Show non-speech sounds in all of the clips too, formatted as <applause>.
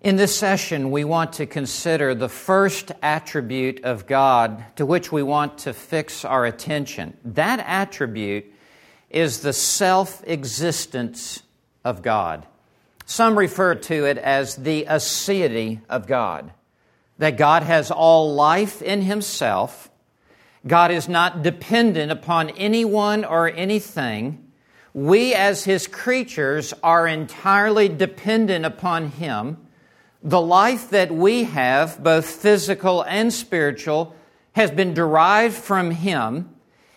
In this session, we want to consider the first attribute of God to which we want to fix our attention. That attribute is the self existence of God. Some refer to it as the aseity of God, that God has all life in Himself. God is not dependent upon anyone or anything. We, as His creatures, are entirely dependent upon Him the life that we have, both physical and spiritual, has been derived from Him.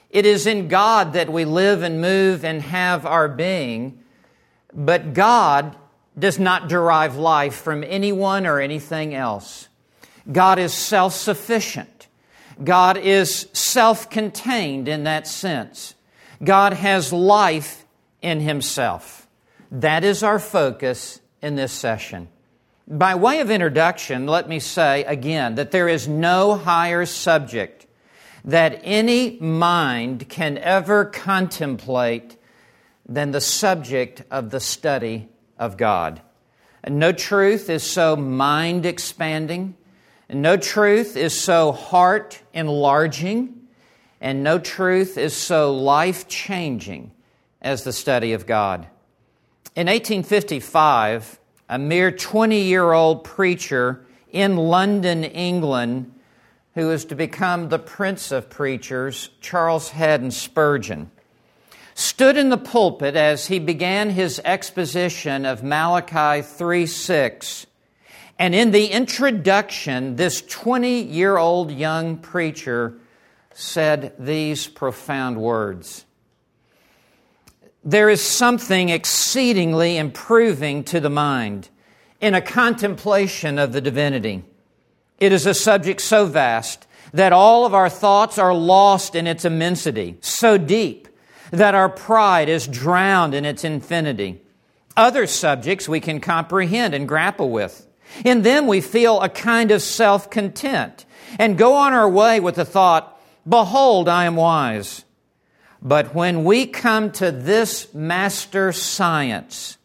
It is in God that we live and move and have our being. But God does not derive life from anyone or anything else. God is self sufficient. God is self contained in that sense. God has life in Himself. That is our focus in this session. By way of introduction, let me say again that there is no higher subject that any mind can ever contemplate than the subject of the study of God. And no truth is so mind expanding, and no truth is so heart enlarging, and no truth is so life changing as the study of God. In 1855, a mere 20 year old preacher in London, England, who was to become the prince of preachers, Charles Haddon Spurgeon, stood in the pulpit as he began his exposition of Malachi 3 6. And in the introduction, this 20 year old young preacher said these profound words there is something exceedingly improving to the mind in a contemplation of the divinity. It is a subject so vast that all of our thoughts are lost in its immensity, so deep that our pride is drowned in its infinity. Other subjects we can comprehend and grapple with. In them we feel a kind of self content and go on our way with the thought, Behold, I am wise. But when we come to this master science,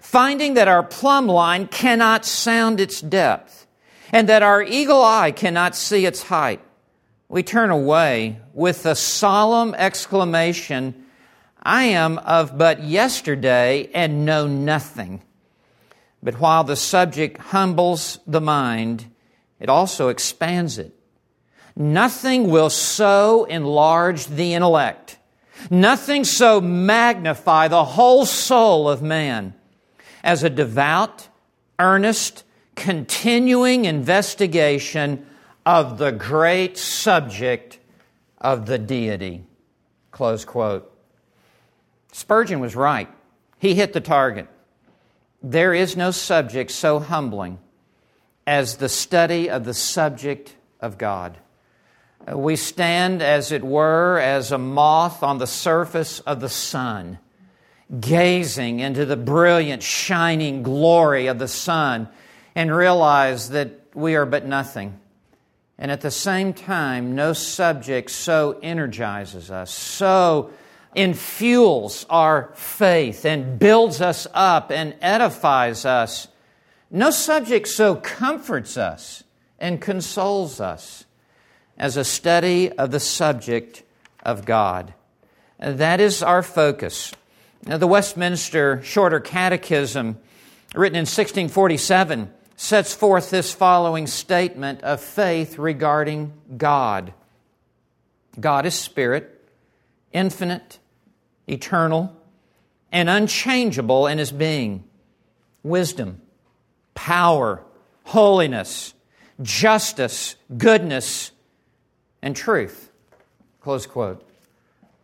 finding that our plumb line cannot sound its depth and that our eagle eye cannot see its height, we turn away with the solemn exclamation, I am of but yesterday and know nothing. But while the subject humbles the mind, it also expands it. Nothing will so enlarge the intellect, nothing so magnify the whole soul of man as a devout, earnest, continuing investigation of the great subject of the deity. Close quote. Spurgeon was right. He hit the target. There is no subject so humbling as the study of the subject of God. Uh, we stand, as it were, as a moth on the surface of the sun, gazing into the brilliant, shining glory of the sun, and realize that we are but nothing. And at the same time, no subject so energizes us, so infuels our faith and builds us up and edifies us. No subject so comforts us and consoles us as a study of the subject of God. That is our focus. Now, the Westminster Shorter Catechism, written in 1647, sets forth this following statement of faith regarding God God is spirit, infinite, eternal, and unchangeable in his being. Wisdom, power, holiness, justice, goodness, and truth. Close quote.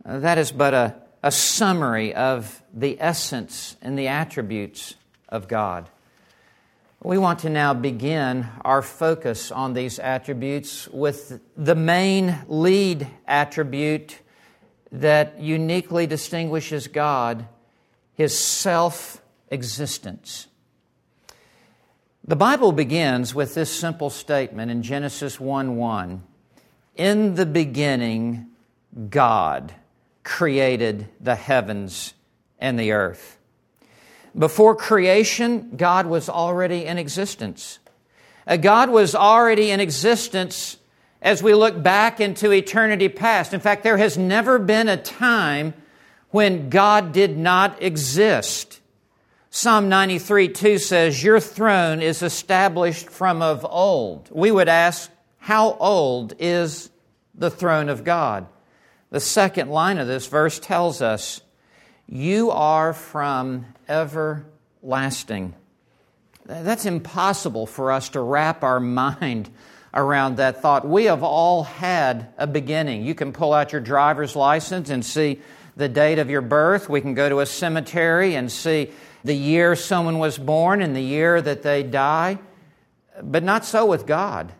Uh, that is but a, a summary of the essence and the attributes of God. We want to now begin our focus on these attributes with the main lead attribute that uniquely distinguishes God his self existence. The Bible begins with this simple statement in Genesis 1 1 in the beginning, God created the heavens and the earth. Before creation, God was already in existence. Uh, God was already in existence as we look back into eternity past. In fact, there has never been a time when God did not exist. Psalm 93 2 says, Your throne is established from of old. We would ask, How old is the throne of God? The second line of this verse tells us, You are from everlasting. That's impossible for us to wrap our mind around that thought. We have all had a beginning. You can pull out your driver's license and see the date of your birth. We can go to a cemetery and see the year someone was born and the year that they die. But not so with God.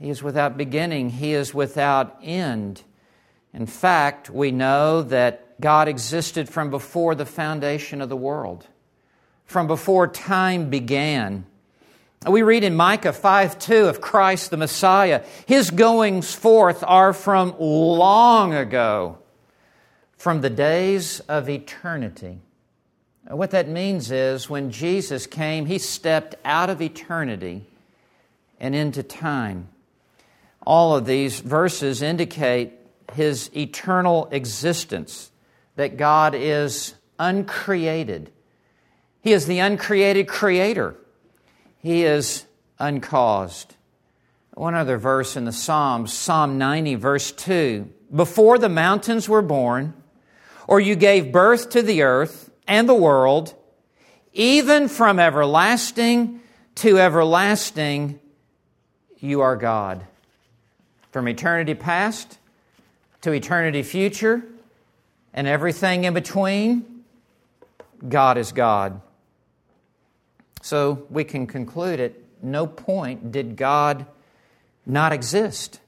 He is without beginning, He is without end. In fact, we know that God existed from before the foundation of the world, from before time began. We read in Micah 5 2 of Christ the Messiah, His goings forth are from long ago, from the days of eternity. What that means is when Jesus came, He stepped out of eternity and into time. All of these verses indicate His eternal existence, that God is uncreated. He is the uncreated creator. He is uncaused. One other verse in the Psalms, Psalm 90, verse 2. Before the mountains were born, or you gave birth to the earth and the world, even from everlasting to everlasting, you are God. From eternity past to eternity future and everything in between, God is God. So we can conclude at no point did God not exist.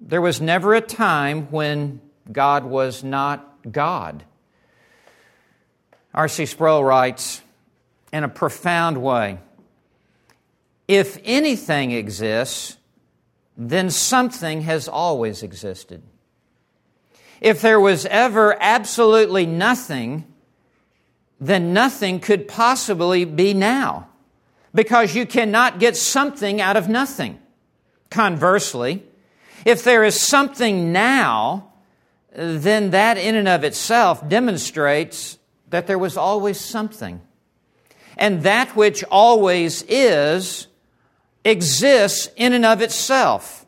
There was never a time when God was not God. R.C. Sproul writes in a profound way If anything exists, then something has always existed. If there was ever absolutely nothing, then nothing could possibly be now because you cannot get something out of nothing. Conversely, if there is something now, then that in and of itself demonstrates that there was always something. And that which always is exists in and of itself.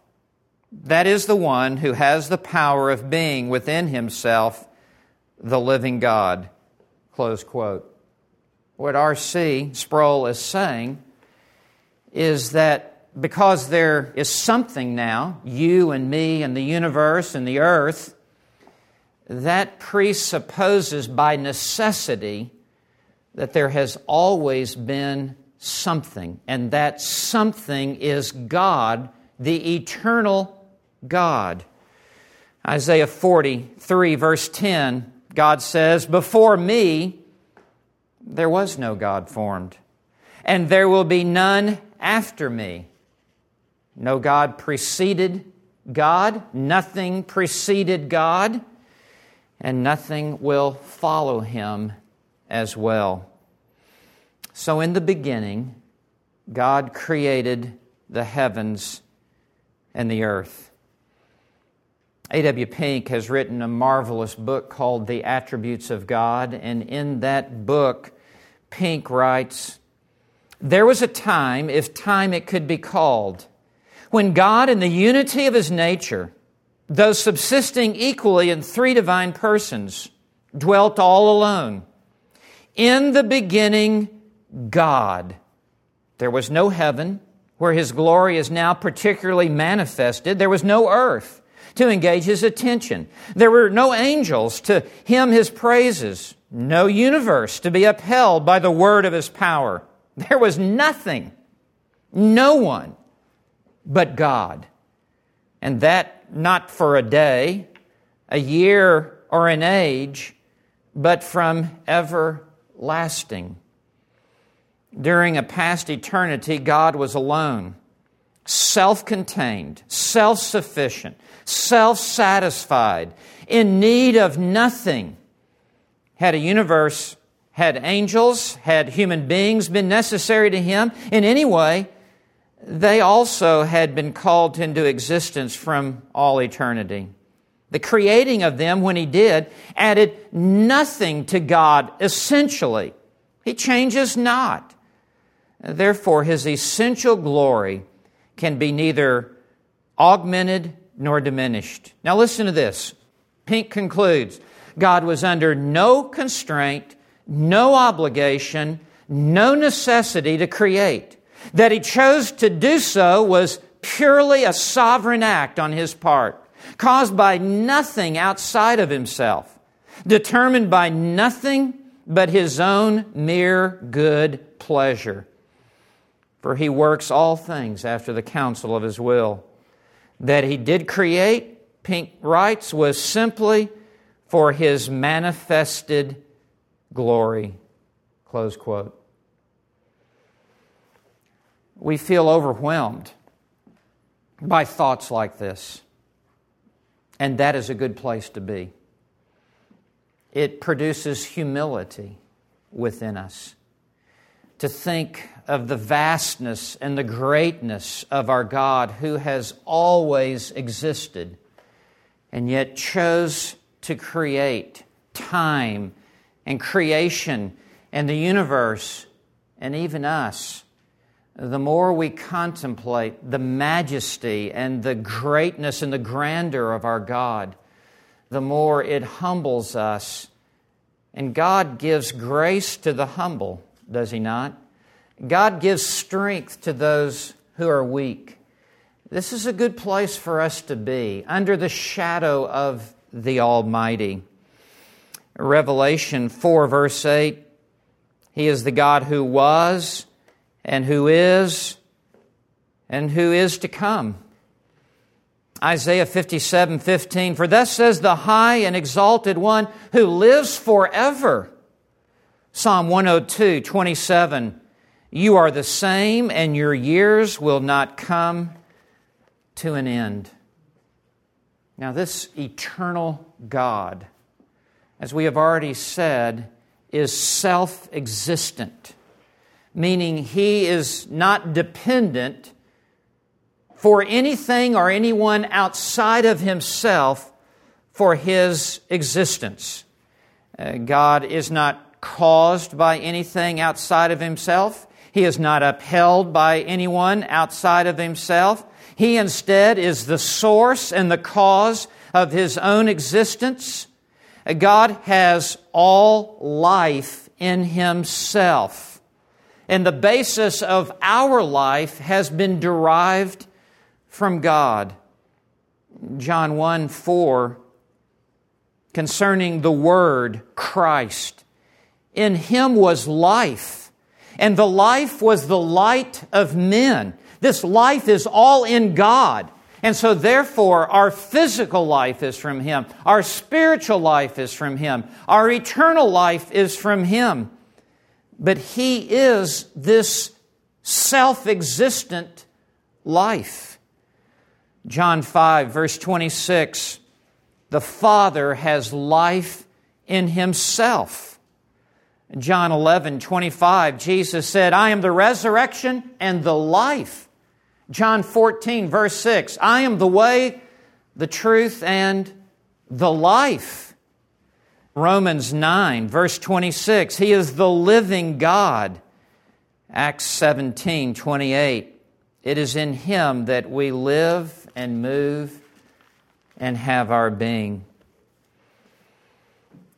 That is the one who has the power of being within himself the living God. Close quote. What R.C. Sproul is saying is that because there is something now, you and me and the universe and the earth, that presupposes by necessity that there has always been something, and that something is God, the eternal God. Isaiah 43, verse 10 God says, Before me there was no God formed, and there will be none after me. No God preceded God, nothing preceded God, and nothing will follow him as well. So, in the beginning, God created the heavens and the earth. A.W. Pink has written a marvelous book called The Attributes of God, and in that book, Pink writes There was a time, if time it could be called, when God, in the unity of his nature, though subsisting equally in three divine persons, dwelt all alone. In the beginning, God. There was no heaven, where his glory is now particularly manifested. There was no earth to engage his attention. There were no angels to hymn his praises, no universe to be upheld by the word of his power. There was nothing, no one but God. And that not for a day, a year, or an age, but from everlasting. During a past eternity, God was alone, self contained, self sufficient, self satisfied, in need of nothing. Had a universe had angels, had human beings been necessary to him in any way, they also had been called into existence from all eternity. The creating of them, when he did, added nothing to God essentially. He changes not. Therefore, his essential glory can be neither augmented nor diminished. Now, listen to this. Pink concludes God was under no constraint, no obligation, no necessity to create. That he chose to do so was purely a sovereign act on his part, caused by nothing outside of himself, determined by nothing but his own mere good pleasure. For he works all things after the counsel of his will. That he did create, Pink writes, was simply for his manifested glory. Close quote. We feel overwhelmed by thoughts like this, and that is a good place to be. It produces humility within us to think of the vastness and the greatness of our God who has always existed and yet chose to create time and creation and the universe and even us, the more we contemplate the majesty and the greatness and the grandeur of our God, the more it humbles us. And God gives grace to the humble, does He not? God gives strength to those who are weak. This is a good place for us to be, under the shadow of the Almighty. Revelation 4, verse 8 He is the God who was, and who is, and who is to come. Isaiah 57, 15 For thus says the high and exalted one who lives forever. Psalm 102, 27 You are the same, and your years will not come to an end. Now, this eternal God, as we have already said, is self existent, meaning he is not dependent for anything or anyone outside of himself for his existence. Uh, God is not caused by anything outside of himself. He is not upheld by anyone outside of himself. He instead is the source and the cause of his own existence. God has all life in himself. And the basis of our life has been derived from God. John 1 4, concerning the Word, Christ. In him was life, and the life was the light of men. This life is all in God. And so, therefore, our physical life is from Him. Our spiritual life is from Him. Our eternal life is from Him. But He is this self existent life. John 5, verse 26 the Father has life in Himself. John 11, 25, Jesus said, I am the resurrection and the life. John 14, verse 6 I am the way, the truth, and the life. Romans 9, verse 26 He is the living God. Acts 17, 28 It is in Him that we live and move and have our being.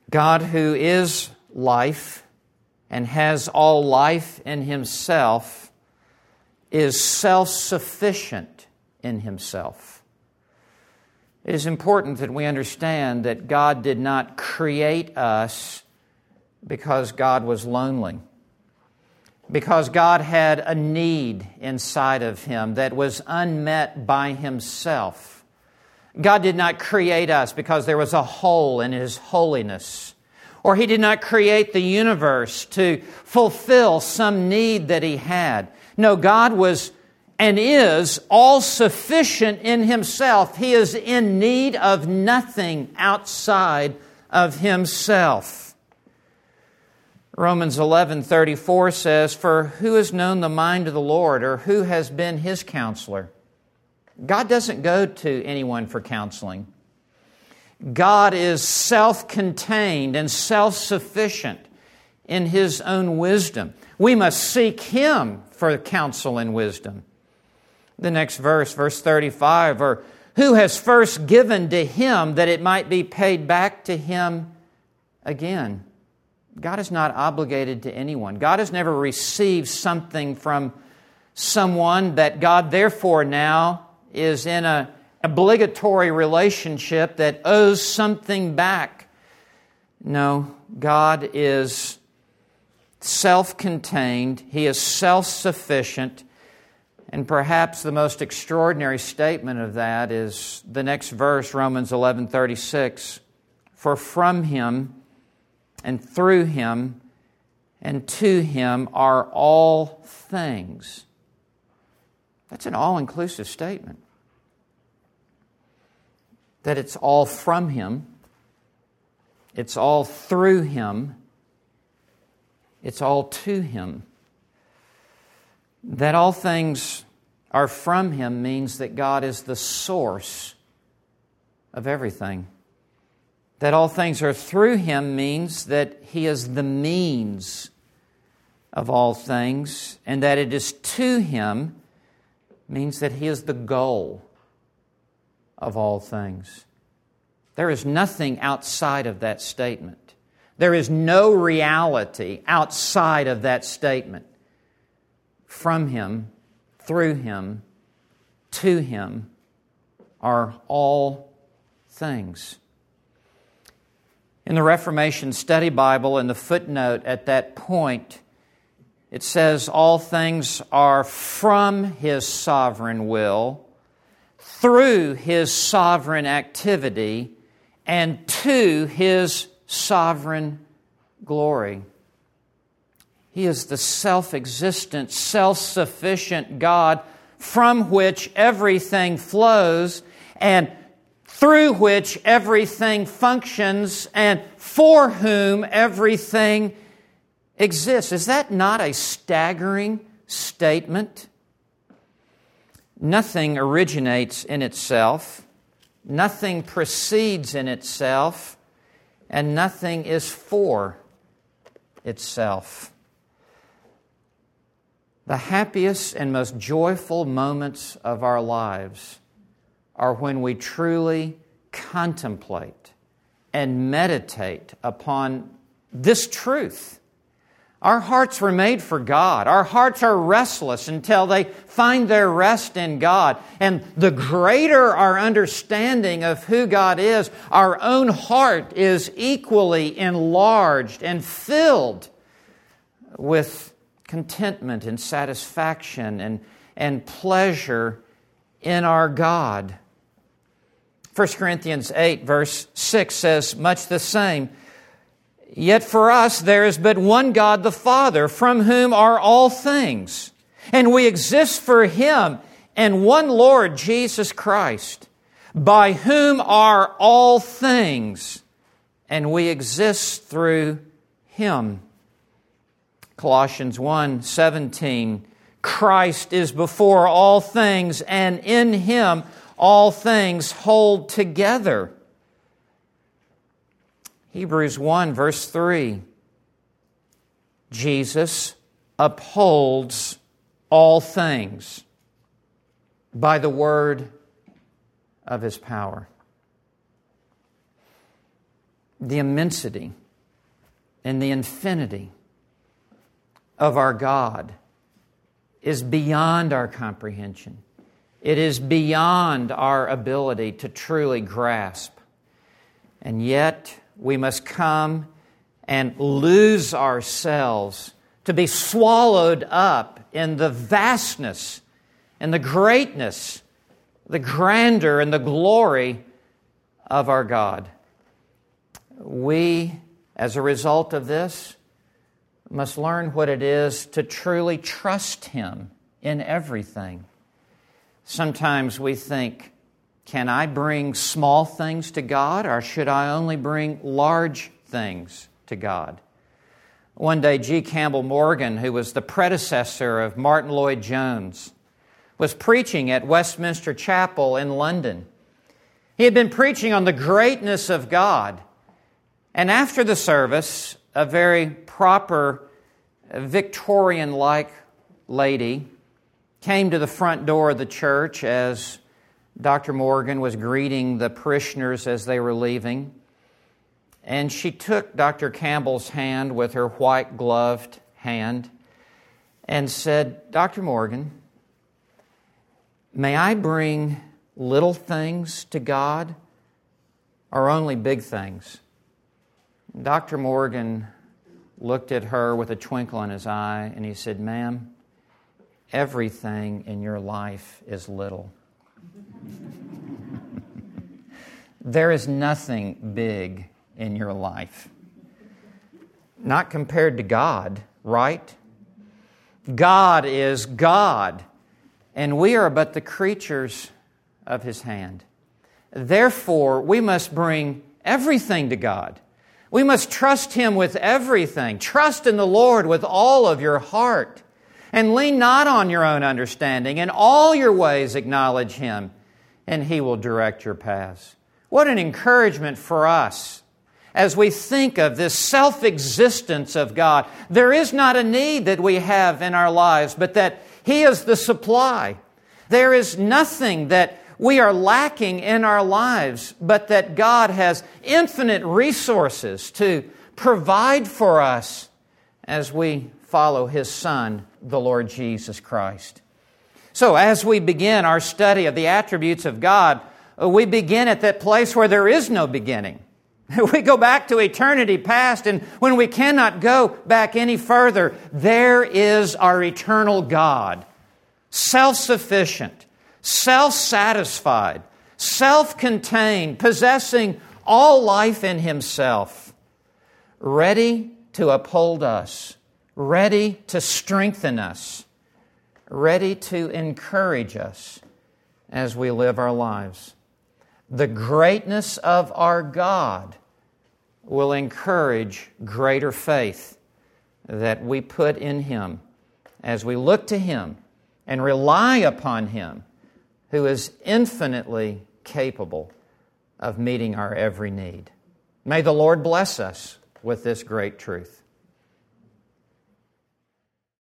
God, who is life and has all life in Himself, is self sufficient in himself. It is important that we understand that God did not create us because God was lonely, because God had a need inside of him that was unmet by himself. God did not create us because there was a hole in his holiness. Or he did not create the universe to fulfill some need that he had. No, God was and is all sufficient in himself. He is in need of nothing outside of himself. Romans 11:34 says, "For who has known the mind of the Lord or who has been his counselor?" God doesn't go to anyone for counseling. God is self-contained and self-sufficient in his own wisdom. We must seek him for counsel and wisdom. The next verse, verse 35, or who has first given to him that it might be paid back to him again? God is not obligated to anyone. God has never received something from someone that God therefore now is in an obligatory relationship that owes something back. No, God is self contained, He is self sufficient. And perhaps the most extraordinary statement of that is the next verse, Romans 11:36. For from him and through him and to him are all things. That's an all inclusive statement. That it's all from him, it's all through him, it's all to him. That all things are from him means that God is the source of everything. That all things are through him means that he is the means of all things, and that it is to him means that he is the goal of all things. There is nothing outside of that statement. There is no reality outside of that statement. From him, through him, to him are all things. In the Reformation Study Bible, in the footnote at that point, it says, All things are from His sovereign will, through His sovereign activity, and to His sovereign glory. He is the self existent, self sufficient God from which everything flows and through which everything functions and for whom everything exists. Is that not a staggering statement? Nothing originates in itself, nothing proceeds in itself, and nothing is for itself. The happiest and most joyful moments of our lives are when we truly contemplate and meditate upon this truth. Our hearts were made for God. Our hearts are restless until they find their rest in God. And the greater our understanding of who God is, our own heart is equally enlarged and filled with contentment and satisfaction and, and pleasure in our God. 1 Corinthians 8, verse 6 says much the same. Yet for us there is but one God the Father, from whom are all things, and we exist for Him, and one Lord Jesus Christ, by whom are all things, and we exist through Him. Colossians 1 17, Christ is before all things, and in Him all things hold together. Hebrews 1, verse 3 Jesus upholds all things by the word of his power. The immensity and the infinity of our God is beyond our comprehension. It is beyond our ability to truly grasp. And yet, we must come and lose ourselves to be swallowed up in the vastness and the greatness, the grandeur and the glory of our God. We, as a result of this, must learn what it is to truly trust Him in everything. Sometimes we think, can I bring small things to God or should I only bring large things to God? One day, G. Campbell Morgan, who was the predecessor of Martyn Lloyd Jones, was preaching at Westminster Chapel in London. He had been preaching on the greatness of God. And after the service, a very proper, Victorian like lady came to the front door of the church as Dr. Morgan was greeting the parishioners as they were leaving. And she took Dr. Campbell's hand with her white gloved hand and said, Dr. Morgan, may I bring little things to God or only big things? Dr. Morgan looked at her with a twinkle in his eye and he said, Ma'am, everything in your life is little. There is nothing big in your life. Not compared to God, right? God is God, and we are but the creatures of His hand. Therefore, we must bring everything to God. We must trust Him with everything. Trust in the Lord with all of your heart. And lean not on your own understanding. In all your ways acknowledge Him, and He will direct your paths. What an encouragement for us as we think of this self existence of God. There is not a need that we have in our lives, but that He is the supply. There is nothing that we are lacking in our lives, but that God has infinite resources to provide for us as we follow His Son, the Lord Jesus Christ. So, as we begin our study of the attributes of God, uh, we begin at that place where there is no beginning. <laughs> We go back to eternity past, and when we cannot go back any further, there is our eternal God, self sufficient, self satisfied, self contained, possessing all life in himself, ready to uphold us, ready to strengthen us, ready to encourage us as we live our lives. The greatness of our God will encourage greater faith that we put in Him as we look to Him and rely upon Him who is infinitely capable of meeting our every need. May the Lord bless us with this great truth.